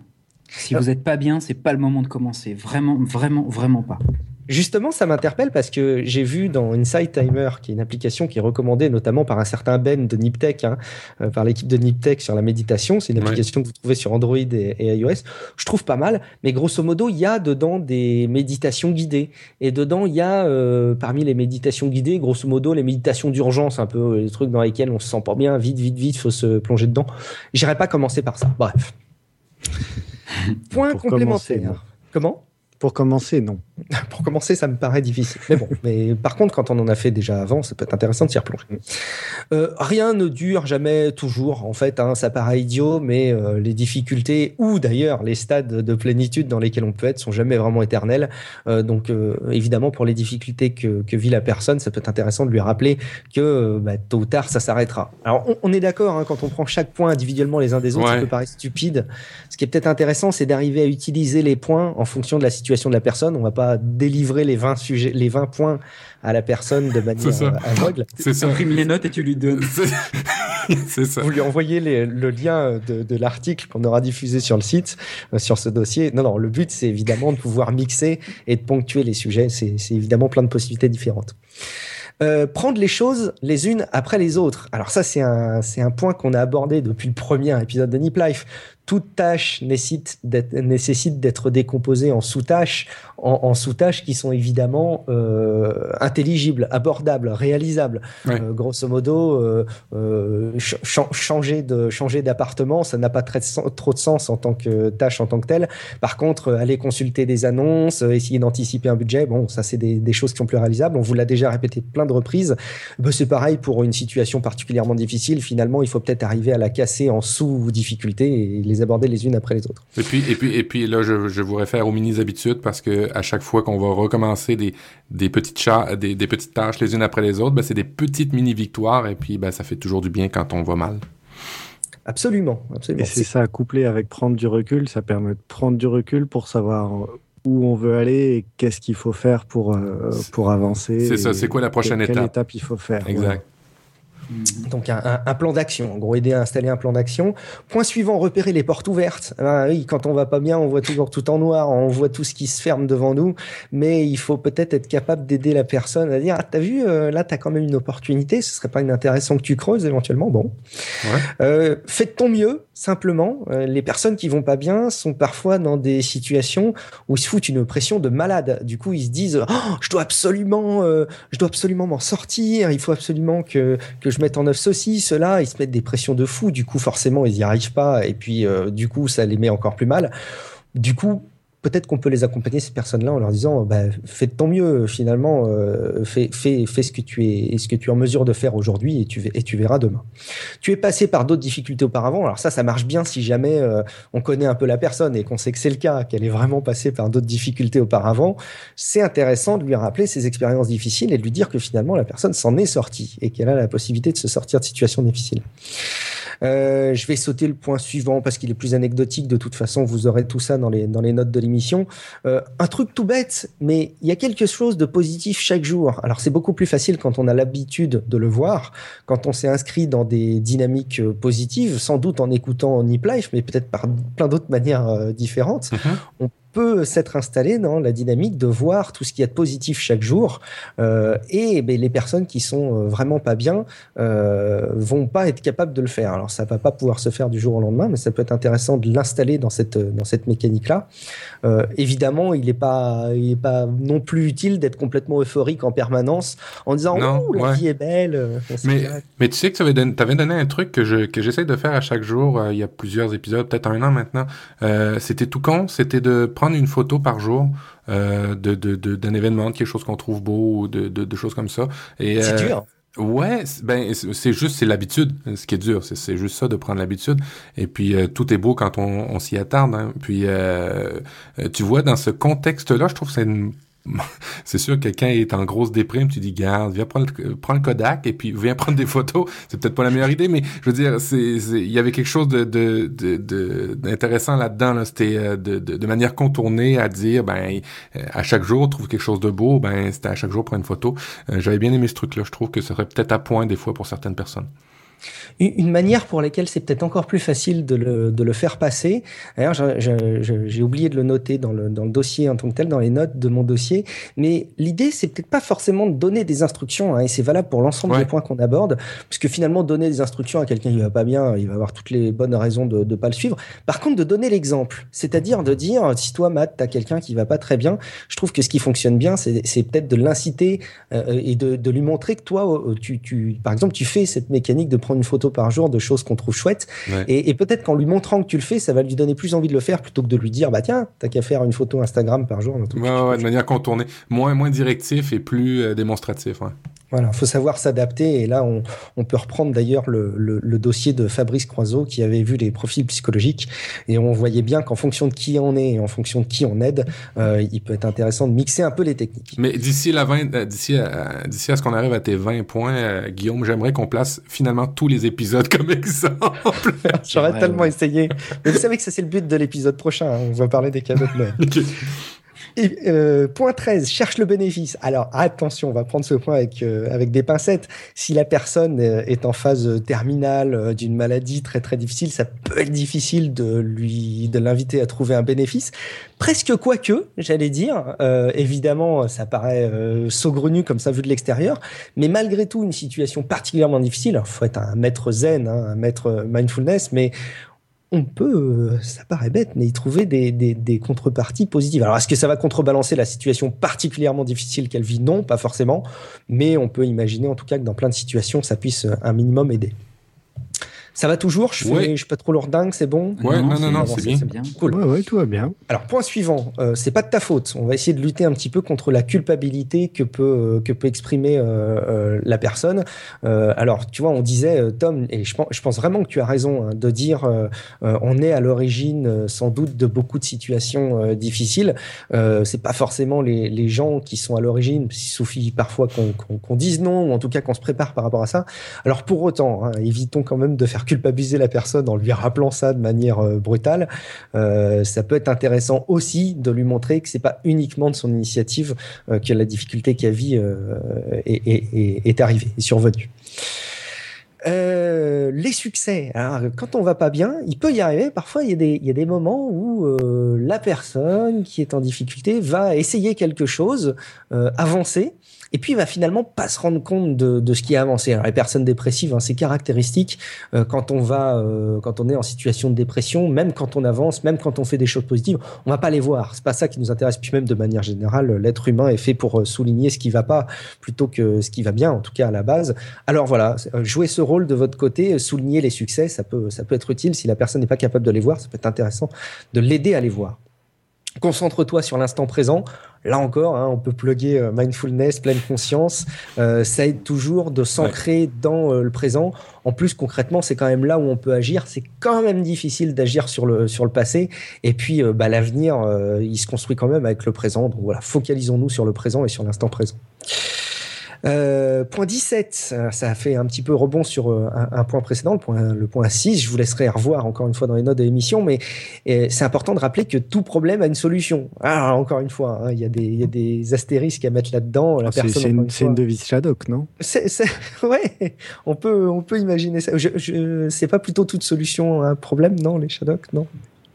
Si ah. vous n'êtes pas bien, c'est pas le moment de commencer. Vraiment, vraiment, vraiment pas. Justement, ça m'interpelle parce que j'ai vu dans Insight Timer, qui est une application qui est recommandée notamment par un certain Ben de Niptech, hein, euh, par l'équipe de Niptech sur la méditation. C'est une application que vous trouvez sur Android et, iOS. Je trouve pas mal, mais grosso modo, il y a dedans des méditations guidées. Et dedans, il y a euh, parmi les méditations guidées, grosso modo, les méditations d'urgence, un peu euh, les trucs dans lesquels on se sent pas bien, vite, vite, vite, faut se plonger dedans. J'irai pas commencer par ça. Bref. Point complémentaire. Comment? Pour commencer, non. Pour commencer, ça me paraît difficile. Mais bon, mais par contre, quand on en a fait déjà avant, ça peut être intéressant de s'y replonger. Euh, rien ne dure jamais toujours. En fait, hein, ça paraît idiot, mais euh, les difficultés ou d'ailleurs les stades de plénitude dans lesquels on peut être sont jamais vraiment éternels. Euh, donc, évidemment, pour les difficultés que, que, vit la personne, ça peut être intéressant de lui rappeler que bah, tôt ou tard, ça s'arrêtera. Alors, on, est d'accord hein, quand on prend chaque point individuellement les uns des autres, ça peut paraître stupide. Ce qui est peut-être intéressant, c'est d'arriver à utiliser les points en fonction de la situation de la personne. On va pas délivrer les 20 sujets, les 20 points à la personne de manière aveugle. C'est ça. imprimes les notes et tu lui donnes. C'est ça. Vous lui envoyez le lien de, l'article qu'on aura diffusé sur le site, euh, sur ce dossier. Non, non, le but, c'est évidemment de pouvoir mixer et de ponctuer les sujets. C'est évidemment plein de possibilités différentes. Euh, prendre les choses les unes après les autres. Alors ça, c'est un, c'est un point qu'on a abordé depuis le premier épisode de Nip Life toute tâche nécessite d'être décomposée en sous-tâches, en, sous-tâches qui sont évidemment euh, intelligibles, abordables, réalisables. Euh, grosso modo, euh, changer de changer d'appartement, ça n'a pas très, trop de sens en tant que tâche en tant que telle. Par contre, aller consulter des annonces, essayer d'anticiper un budget, bon, ça c'est des, choses qui sont plus réalisables. On vous l'a déjà répété plein de reprises. Ben, c'est pareil pour une situation particulièrement difficile. Finalement, il faut peut-être arriver à la casser en sous-difficulté et les aborder les unes après les autres. Et puis, et puis, et puis là, je, je vous réfère aux mini-habitudes parce que à chaque fois qu'on va recommencer des, des, petites des, des, petites tâches les unes après les autres, ben, c'est des petites mini-victoires et puis ben, ça fait toujours du bien quand on va mal. Absolument, absolument. Et c'est ça, couplé avec prendre du recul, ça permet de prendre du recul pour savoir où on veut aller et qu'est-ce qu'il faut faire pour, euh, pour avancer. C'est ça, c'est quoi la prochaine étape Quelle étape? il faut faire. Exact. Donc un, plan d'action, en gros aider à installer un plan d'action. Point suivant, repérer les portes ouvertes. Ah oui, quand on va pas bien, on voit toujours tout en noir, on voit tout ce qui se ferme devant nous, mais il faut peut-être être capable d'aider la personne à dire ah t'as vu euh, là t'as quand même une opportunité, ce serait pas inintéressant que tu creuses éventuellement. Bon, ouais. euh, fais de ton mieux simplement. Euh, les personnes qui vont pas bien sont parfois dans des situations où ils se foutent une pression de malade. Du coup ils se disent oh, je dois absolument, euh, je dois absolument m'en sortir, il faut absolument que que je mette en œuvre ceci, cela, ils se mettent des pressions de fou, du coup forcément ils n'y arrivent pas, et puis euh, du coup ça les met encore plus mal. Du coup, peut-être qu'on peut les accompagner ces personnes-là en leur disant bah, fais ton mieux finalement euh, fais, fais, fais, ce que tu es ce que tu es en mesure de faire aujourd'hui et tu et tu verras demain. Tu es passé par d'autres difficultés auparavant. Alors ça ça marche bien si jamais euh, on connaît un peu la personne et qu'on sait que c'est le cas qu'elle est vraiment passée par d'autres difficultés auparavant. C'est intéressant de lui rappeler ses expériences difficiles et de lui dire que finalement la personne s'en est sortie et qu'elle a la possibilité de se sortir de situations difficiles euh, je vais sauter le point suivant parce qu'il est plus anecdotique. De toute façon, vous aurez tout ça dans les, dans les notes de l'émission. Euh, un truc tout bête, mais il y a quelque chose de positif chaque jour. Alors c'est beaucoup plus facile quand on a l'habitude de le voir, quand on s'est inscrit dans des dynamiques euh, positives, sans doute en écoutant Nip Life, mais peut-être par plein d'autres manières différentes. Mm-hmm peut s'être installé dans la dynamique de voir tout ce qu'il y a de positif chaque jour. Euh, et ben, les personnes qui sont euh, vraiment pas bien euh, vont pas être capables de le faire. Alors ça va pas pouvoir se faire du jour au lendemain, mais ça peut être intéressant de l'installer dans cette dans cette mécanique là. Euh, évidemment, il n'est pas il est pas non plus utile d'être complètement euphorique en permanence en disant non, la vie est belle. Mais, mais tu sais que tu avais, donné, avais donné un truc que je que j'essaie de faire à chaque jour. il y a plusieurs épisodes, peut-être un an maintenant. c'était tout con, c'était de prendre une photo par jour euh, de, de, d'un événement, de quelque chose qu'on trouve beau, ou de, de, choses comme ça. Et, c'est euh, dur. Ouais, ben c'est juste c'est l'habitude, ce qui est dur, c'est juste ça de prendre l'habitude. Et puis euh, tout est beau quand on, on s'y attarde. Hein. Puis tu vois dans ce contexte-là, je trouve que c'est une c'est sûr que quelqu'un est en grosse déprime, tu dis garde, viens prendre le, prends le Kodak et puis viens prendre des photos. C'est peut-être pas la meilleure idée, mais je veux dire, il y avait quelque chose de d'intéressant de, là-dedans. Là. C'était euh, de, manière contournée à dire ben à chaque jour trouve quelque chose de beau, ben c'était à chaque jour prendre une photo. Euh, j'avais bien aimé ce truc-là. Je trouve que ça serait peut-être à point des fois pour certaines personnes. Une manière pour laquelle c'est peut-être encore plus facile de le, de le faire passer, d'ailleurs j'ai oublié de le noter dans le, dans le dossier en tant que tel, dans les notes de mon dossier, mais l'idée c'est peut-être pas forcément de donner des instructions, hein, et c'est valable pour l'ensemble des points qu'on aborde, puisque finalement donner des instructions à quelqu'un qui va pas bien, il va avoir toutes les bonnes raisons de ne pas le suivre. Par contre, de donner l'exemple, c'est-à-dire de dire, si toi Matt, as quelqu'un qui va pas très bien, je trouve que ce qui fonctionne bien, c'est peut-être de l'inciter euh, et de, de lui montrer que toi, tu, tu, par exemple, tu fais cette mécanique de prendre une photo par jour de choses qu'on trouve chouettes. Et, peut-être qu'en lui montrant que tu le fais, ça va lui donner plus envie de le faire plutôt que de lui dire, bah tiens, t'as qu'à faire une photo Instagram par jour. Ouais, de manière contournée. Moins, moins directif et plus euh, démonstratif. Voilà, faut savoir s'adapter. Et là, on, on peut reprendre d'ailleurs le, le, le, dossier de Fabrice Croiseau qui avait vu les profils psychologiques. Et on voyait bien qu'en fonction de qui on est et en fonction de qui on aide, euh, il peut être intéressant de mixer un peu les techniques. Mais d'ici la 20, euh, d'ici à, d'ici à ce qu'on arrive à tes 20 points, euh, Guillaume, j'aimerais qu'on place finalement tous les épisodes comme exemple. J'aurais tellement essayé. Mais vous savez que ça, c'est le but de l'épisode prochain. Hein. On va parler des cadeaux de Noël. Et, euh, point 13, cherche le bénéfice. Alors attention, on va prendre ce point avec, euh, avec des pincettes. Si la personne euh, est en phase terminale euh, d'une maladie très très difficile, ça peut être difficile de lui de l'inviter à trouver un bénéfice. Presque quoique, j'allais dire. évidemment, ça paraît saugrenu comme ça vu de l'extérieur, mais malgré tout, une situation particulièrement difficile. Il faut être un maître zen, hein, un maître mindfulness, mais on peut, ça paraît bête, mais y trouver des, contreparties positives. Alors, est-ce que ça va contrebalancer la situation particulièrement difficile qu'elle vit? Non, pas forcément, mais on peut imaginer en tout cas que dans plein de situations, ça puisse un minimum aider. Ça va toujours Je fais, je suis pas trop lourdingue, c'est bon Ouais, non, non, non, c'est bien. Cool. Ouais, ouais, tout va bien. Alors, point suivant, euh, c'est pas de ta faute. On va essayer de lutter un petit peu contre la culpabilité que peut euh, que peut exprimer euh, la personne. alors, tu vois, on disait Tom, et je pense, je pense vraiment que tu as raison hein, de dire, on est à l'origine sans doute de beaucoup de situations difficiles. c'est pas forcément les, les, gens qui sont à l'origine. Il suffit parfois qu'on dise non, ou en tout cas qu'on se prépare par rapport à ça. Alors, pour autant, hein, évitons quand même de faire culpabiliser la personne en lui rappelant ça de manière euh, brutale, euh, ça peut être intéressant aussi de lui montrer que c'est pas uniquement de son initiative euh, que la difficulté qu'elle vit est, est, arrivée, est survenue. les succès. Alors, quand on va pas bien, il peut y arriver. Parfois, il y a des moments où la personne qui est en difficulté va essayer quelque chose, avancer, et puis il va finalement pas se rendre compte de, de ce qui a avancé. Alors les personnes dépressives, hein, c'est caractéristique euh, quand on va, euh, quand on est en situation de dépression, même quand on avance, même quand on fait des choses positives, on va pas les voir. C'est pas ça qui nous intéresse. Puis même de manière générale, l'être humain est fait pour euh, souligner ce qui va pas plutôt que ce qui va bien, en tout cas à la base. Alors voilà, jouer ce rôle de votre côté, souligner les succès, ça peut, ça peut être utile. Si la personne n'est pas capable de les voir, ça peut être intéressant de l'aider à les voir. Concentre-toi sur l'instant présent. Là encore, hein, on peut plugger euh, mindfulness, pleine conscience. Euh, ça aide toujours de s'ancrer dans euh, le présent. En plus, concrètement, c'est quand même là où on peut agir. C'est quand même difficile d'agir sur le, sur le passé. Et puis, bah, l'avenir, il se construit quand même avec le présent. Donc voilà, focalisons-nous sur le présent et sur l'instant présent. Euh, point 17, ça a fait un petit peu rebond sur euh, un, point précédent, le point, le point 6. Je vous laisserai revoir encore une fois dans les notes de l'émission, mais c'est important de rappeler que tout problème a une solution. Alors, encore une fois, hein, il y, a des, y a des astérisques à mettre là-dedans. La c'est, c'est, une, devise Shadok, non? C'est, ouais, on peut, on peut imaginer ça. Je, je, c'est pas plutôt toute solution à un problème, non, les Shadok, non?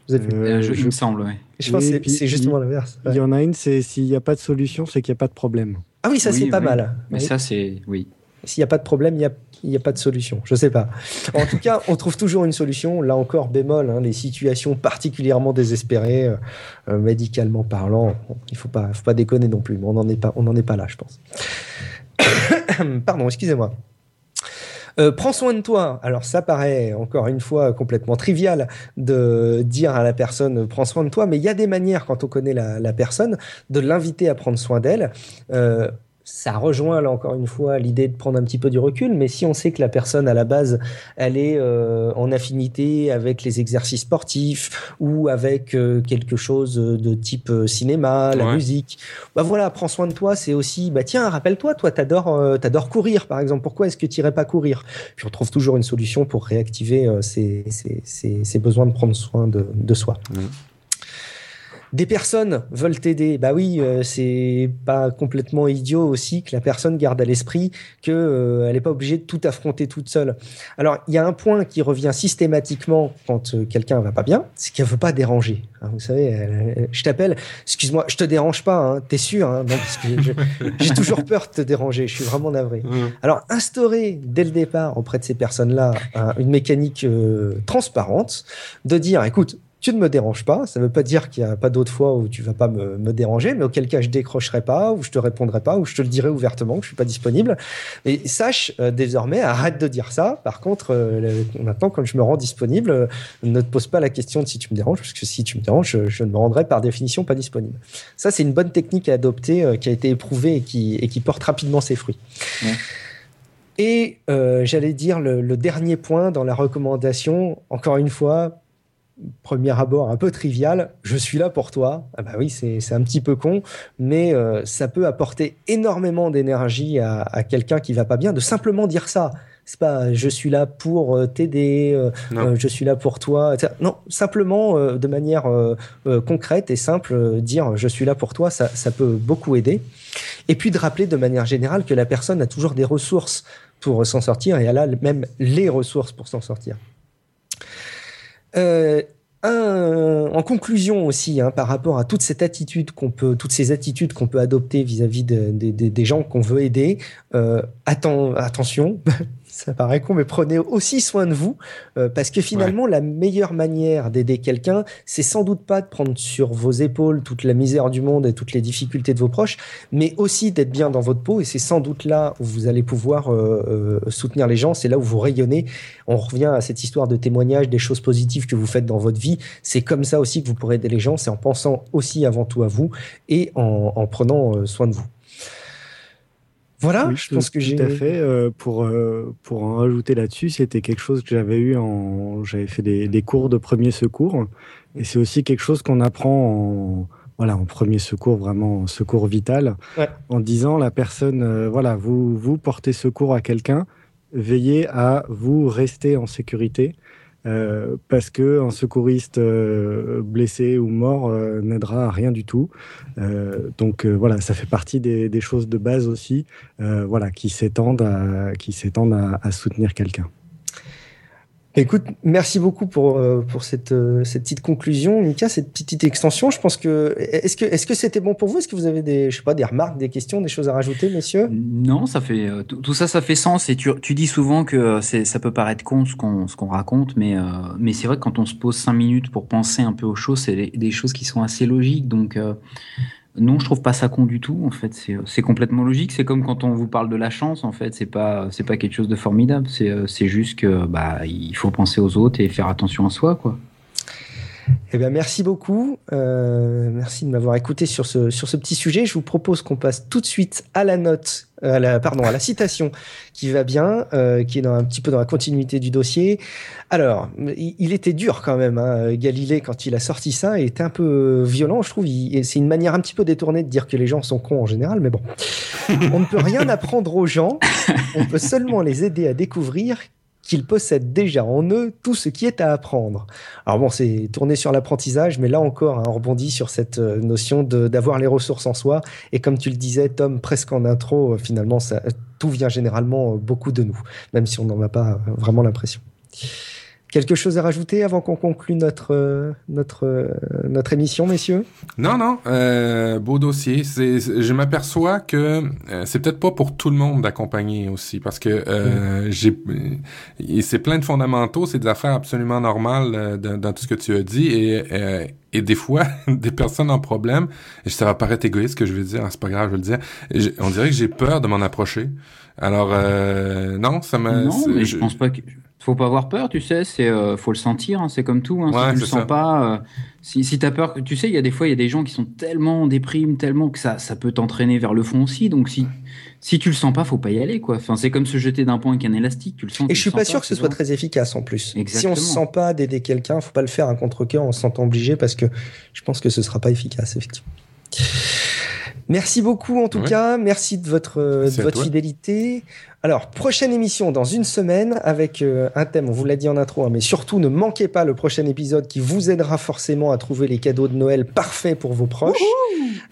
Vous avez euh, je, il me semble, oui. Je pense que c'est, justement l'inverse. Il y en a une, c'est s'il n'y a pas de solution, c'est qu'il n'y a pas de problème. Ah oui, ça c'est pas mal. Mais ça c'est oui. S'il n'y a pas de problème, il n'y a, y a, pas de solution. Je sais pas. En tout cas, on trouve toujours une solution. Là encore, bémol, hein, les situations particulièrement désespérées, euh, euh, médicalement parlant, il faut pas, faut pas déconner non plus. Mais on n'en est pas, on n'en est pas là, je pense. Pardon, excusez-moi. Euh, prends soin de toi. Alors ça paraît encore une fois complètement trivial de dire à la personne prends soin de toi, mais il y a des manières quand on connaît la, personne de l'inviter à prendre soin d'elle. Euh, ça rejoint là encore une fois l'idée de prendre un petit peu du recul, mais si on sait que la personne à la base, elle est euh, en affinité avec les exercices sportifs ou avec euh, quelque chose de type euh, cinéma, la musique, bah voilà, prends soin de toi, c'est aussi, bah tiens, rappelle-toi, toi, t'adores, t'adores courir par exemple, pourquoi est-ce que tu irais pas courir? Puis on trouve toujours une solution pour réactiver ces, besoins de prendre soin de, soi. Des personnes veulent t'aider. Bah oui, euh, c'est pas complètement idiot aussi que la personne garde à l'esprit que euh, elle n'est pas obligée de tout affronter toute seule. Alors il y a un point qui revient systématiquement quand euh, quelqu'un va pas bien, c'est qu'elle veut pas déranger. Hein, vous savez, je t'appelle, excuse-moi, je te dérange pas, hein, t'es sûr hein, Non, parce que j'ai toujours peur de te déranger. Je suis vraiment navré. Alors instaurer dès le départ auprès de ces personnes-là une mécanique transparente de dire, écoute tu ne me déranges pas. Ça ne veut pas dire qu'il n'y a pas d'autres fois où tu vas pas me, me, déranger, mais auquel cas je décrocherai pas, ou je te répondrai pas, ou je te le dirai ouvertement que je suis pas disponible. Et sache euh, désormais, arrête de dire ça. Par contre, euh, maintenant, quand je me rends disponible, euh, ne te pose pas la question de si tu me déranges, parce que si tu me déranges, je, ne me rendrai par définition pas disponible. Ça, c'est une bonne technique à adopter, qui a été éprouvée et qui, et qui porte rapidement ses fruits. Et j'allais dire le, le, dernier point dans la recommandation, encore une fois, premier abord un peu trivial, je suis là pour toi. Ah bah oui, c'est un petit peu con, mais euh, ça peut apporter énormément d'énergie à, quelqu'un qui va pas bien de simplement dire ça. C'est pas je suis là pour euh, t'aider, euh, je suis là pour toi. Non, simplement de manière concrète et simple, dire je suis là pour toi, ça, ça peut beaucoup aider. Et puis de rappeler de manière générale que la personne a toujours des ressources pour s'en sortir et elle a même les ressources pour s'en sortir. Euh, en conclusion aussi, hein, par rapport à toute cette attitude qu'on peut, toutes ces attitudes qu'on peut adopter vis-à-vis des gens qu'on veut aider, euh, attention, Ça paraît con, mais prenez aussi soin de vous, euh, parce que finalement, la meilleure manière d'aider quelqu'un, c'est sans doute pas de prendre sur vos épaules toute la misère du monde et toutes les difficultés de vos proches, mais aussi d'être bien dans votre peau, et c'est sans doute là où vous allez pouvoir euh, euh, soutenir les gens, c'est là où vous rayonnez. On revient à cette histoire de témoignage, des choses positives que vous faites dans votre vie. C'est comme ça aussi que vous pourrez aider les gens, c'est en pensant aussi avant tout à vous et en, en prenant soin de vous. Voilà, je pense que j'ai. Tout à fait. Euh, pour, euh, pour en rajouter là-dessus, c'était quelque chose que j'avais eu en. J'avais fait des, des, cours de premier secours. Et c'est aussi quelque chose qu'on apprend en, voilà, en premier secours, vraiment secours vital. Ouais. En disant la personne, euh, voilà, vous, vous portez secours à quelqu'un, veillez à vous rester en sécurité. Euh, parce que un secouriste euh, blessé ou mort euh, n'aidera à rien du tout. donc voilà, ça fait partie des, choses de base aussi, voilà, qui s'étendent à soutenir quelqu'un. Écoute, merci beaucoup pour euh, pour cette euh, cette petite conclusion, Mika, cette petite extension. Je pense que est-ce que est-ce que c'était bon pour vous? Est-ce que vous avez des je sais pas des remarques, des questions, des choses à rajouter, messieurs? Non, ça fait euh, tout ça, ça fait sens. Et tu, tu dis souvent que c'est ça peut paraître con ce qu'on ce qu'on raconte, mais mais c'est vrai que quand on se pose cinq minutes pour penser un peu aux choses, c'est des, des choses qui sont assez logiques. Donc non, je trouve pas ça con du tout. En fait, c'est complètement logique. C'est comme quand on vous parle de la chance. En fait, c'est pas c'est pas quelque chose de formidable. C'est juste que bah il faut penser aux autres et faire attention à soi, quoi. Eh bien, merci beaucoup. Euh, merci de m'avoir écouté sur ce, sur ce petit sujet. Je vous propose qu'on passe tout de suite à la note, à la, pardon, à la citation qui va bien, euh, qui est dans, un petit peu dans la continuité du dossier. Alors, il, était dur quand même, hein, Galilée, quand il a sorti ça, il était un peu violent, je trouve. C'est une manière un petit peu détournée de dire que les gens sont cons en général, mais bon. On ne peut rien apprendre aux gens, on peut seulement les aider à découvrir qu'ils possèdent déjà en eux tout ce qui est à apprendre. Alors bon, c'est tourné sur l'apprentissage, mais là encore, hein, on rebondit sur cette euh, notion d'avoir les ressources en soi. Et comme tu le disais, Tom, presque en intro, euh, finalement, tout vient généralement euh, beaucoup de nous, même si on n'en a pas vraiment l'impression. Quelque chose à rajouter avant qu'on conclue notre euh, notre euh, notre émission, messieurs? Non, non. Euh, beau dossier. C'est, je m'aperçois que euh, c'est peut-être pas pour tout le monde d'accompagner aussi, parce que euh, mm. j'ai c'est plein de fondamentaux, c'est des affaires absolument normales dans, dans, tout ce que tu as dit et et des fois, des personnes en problème, et ça va paraître égoïste que je vais dire, hein, c'est pas grave, je vais le dire, on dirait que j'ai peur de m'en approcher. Alors, euh, non, ça m'a... Non, mais je, je pense pas que faut pas avoir peur, tu sais, c'est euh, faut le sentir, hein, c'est comme tout. Hein, si tu le sens pas, euh, si, si tu as peur, tu sais, il y a des fois, il y a des gens qui sont tellement déprimes, tellement que ça, ça peut t'entraîner vers le fond aussi. Donc si si tu le sens pas, faut pas y aller, quoi. Enfin, c'est comme se jeter d'un pont avec un élastique, tu le sens. Et je suis pas sûr que ce soit très efficace en plus. Exactement. Si on se sent pas d'aider quelqu'un, faut pas le faire un contre cœur en se sentant obligé parce que je pense que ce sera pas efficace effectivement. Merci beaucoup en tout cas, merci de votre, de votre fidélité. Alors, prochaine émission dans une semaine avec euh, un thème, on vous l'a dit en intro, hein, mais surtout ne manquez pas le prochain épisode qui vous aidera forcément à trouver les cadeaux de Noël parfaits pour vos proches.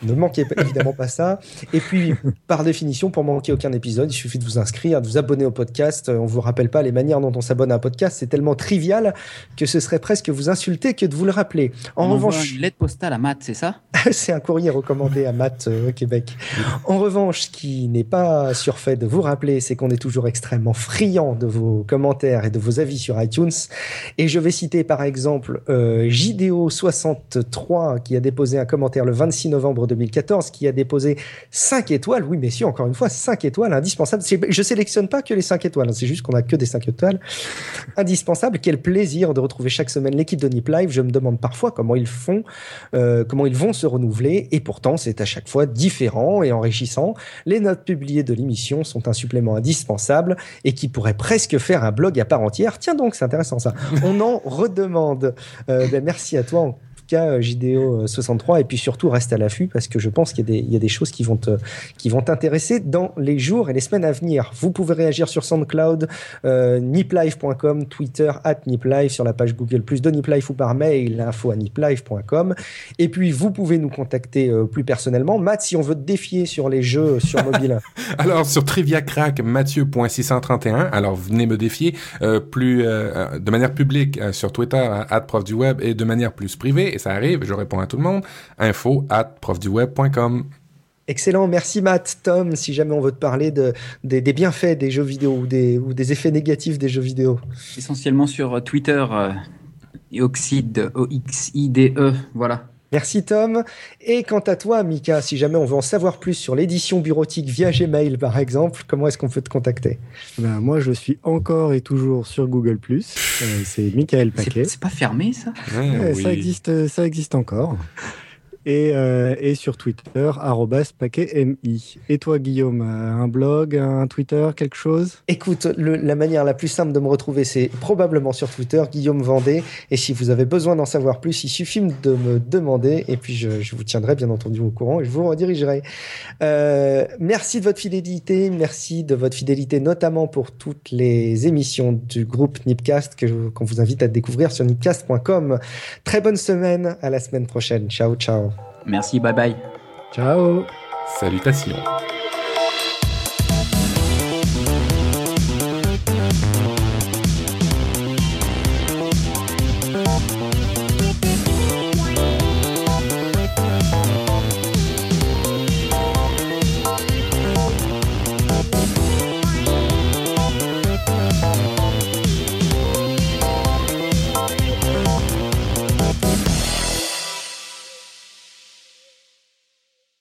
ne manquez pas, évidemment pas ça. Et puis, par définition, pour manquer aucun épisode, il suffit de vous inscrire, de vous abonner au podcast. On vous rappelle pas les manières dont on s'abonne à un podcast, c'est tellement trivial que ce serait presque vous insulter que de vous le rappeler. En on revanche, une lettre postale à Matt, c'est ça? C'est un courrier recommandé à Matt euh, au Québec. En revanche, ce qui n'est pas surfait de vous rappeler, c'est qu'on est toujours extrêmement friand de vos commentaires et de vos avis sur iTunes. Et je vais citer par exemple euh, JDO63 qui a déposé un commentaire le 26 novembre 2014, qui a déposé 5 étoiles. Oui, messieurs, encore une fois, 5 étoiles, indispensable. Je sélectionne pas que les 5 étoiles, hein, c'est juste qu'on a que des 5 étoiles. Indispensable. Quel plaisir de retrouver chaque semaine l'équipe de Nip Live. Je me demande parfois comment ils font, euh, comment ils vont se renouveler. Et pourtant, c'est à chaque fois différent et enrichissant. Les notes publiées de l'émission sont un supplément indispensable indispensable et qui pourrait presque faire un blog à part entière. Tiens donc, c'est intéressant ça. On en redemande. Euh, ben, merci à toi cas JDO 63 et puis surtout reste à l'affût parce que je pense qu'il y, y, a des choses qui vont te, qui vont t'intéresser dans les jours et les semaines à venir. Vous pouvez réagir sur SoundCloud, euh, Twitter at niplife, sur la page Google Plus de niplife ou par mail info à niplife.com et puis vous pouvez nous contacter euh, plus personnellement. Matt, si on veut te défier sur les jeux sur mobile. Alors sur Trivia Crack, Mathieu.631. Alors venez me défier euh, plus euh, de manière publique euh, sur Twitter at prof du web et de manière plus privée ça arrive, je réponds à tout le monde. Info at profduweb.com. Excellent, merci Matt. Tom, si jamais on veut te parler de, des, bienfaits des jeux vidéo ou des, ou des effets négatifs des jeux vidéo. Essentiellement sur Twitter, euh, Oxide, O-X-I-D-E, voilà. Merci Tom. Et quant à toi, Mika, si jamais on veut en savoir plus sur l'édition bureautique via Gmail, par exemple, comment est-ce qu'on peut te contacter? Ben, Moi, je suis encore et toujours sur Google+. Euh, c'est Michael Paquet. C'est pas fermé, ça? Ça existe, ça existe encore. Et, euh, et, sur Twitter, paquetmi. Et toi, Guillaume, un blog, un Twitter, quelque chose? Écoute, la manière la plus simple de me retrouver, c'est probablement sur Twitter, Guillaume Vendée. Et si vous avez besoin d'en savoir plus, il suffit de me demander. Et puis, je, vous tiendrai bien entendu au courant et je vous redirigerai. Euh, merci de votre fidélité. Merci de votre fidélité, notamment pour toutes les émissions du groupe Nipcast qu'on vous invite à découvrir sur nipcast.com. Très bonne semaine. À la semaine prochaine. Ciao, ciao. Merci, bye bye. Ciao. Salutations.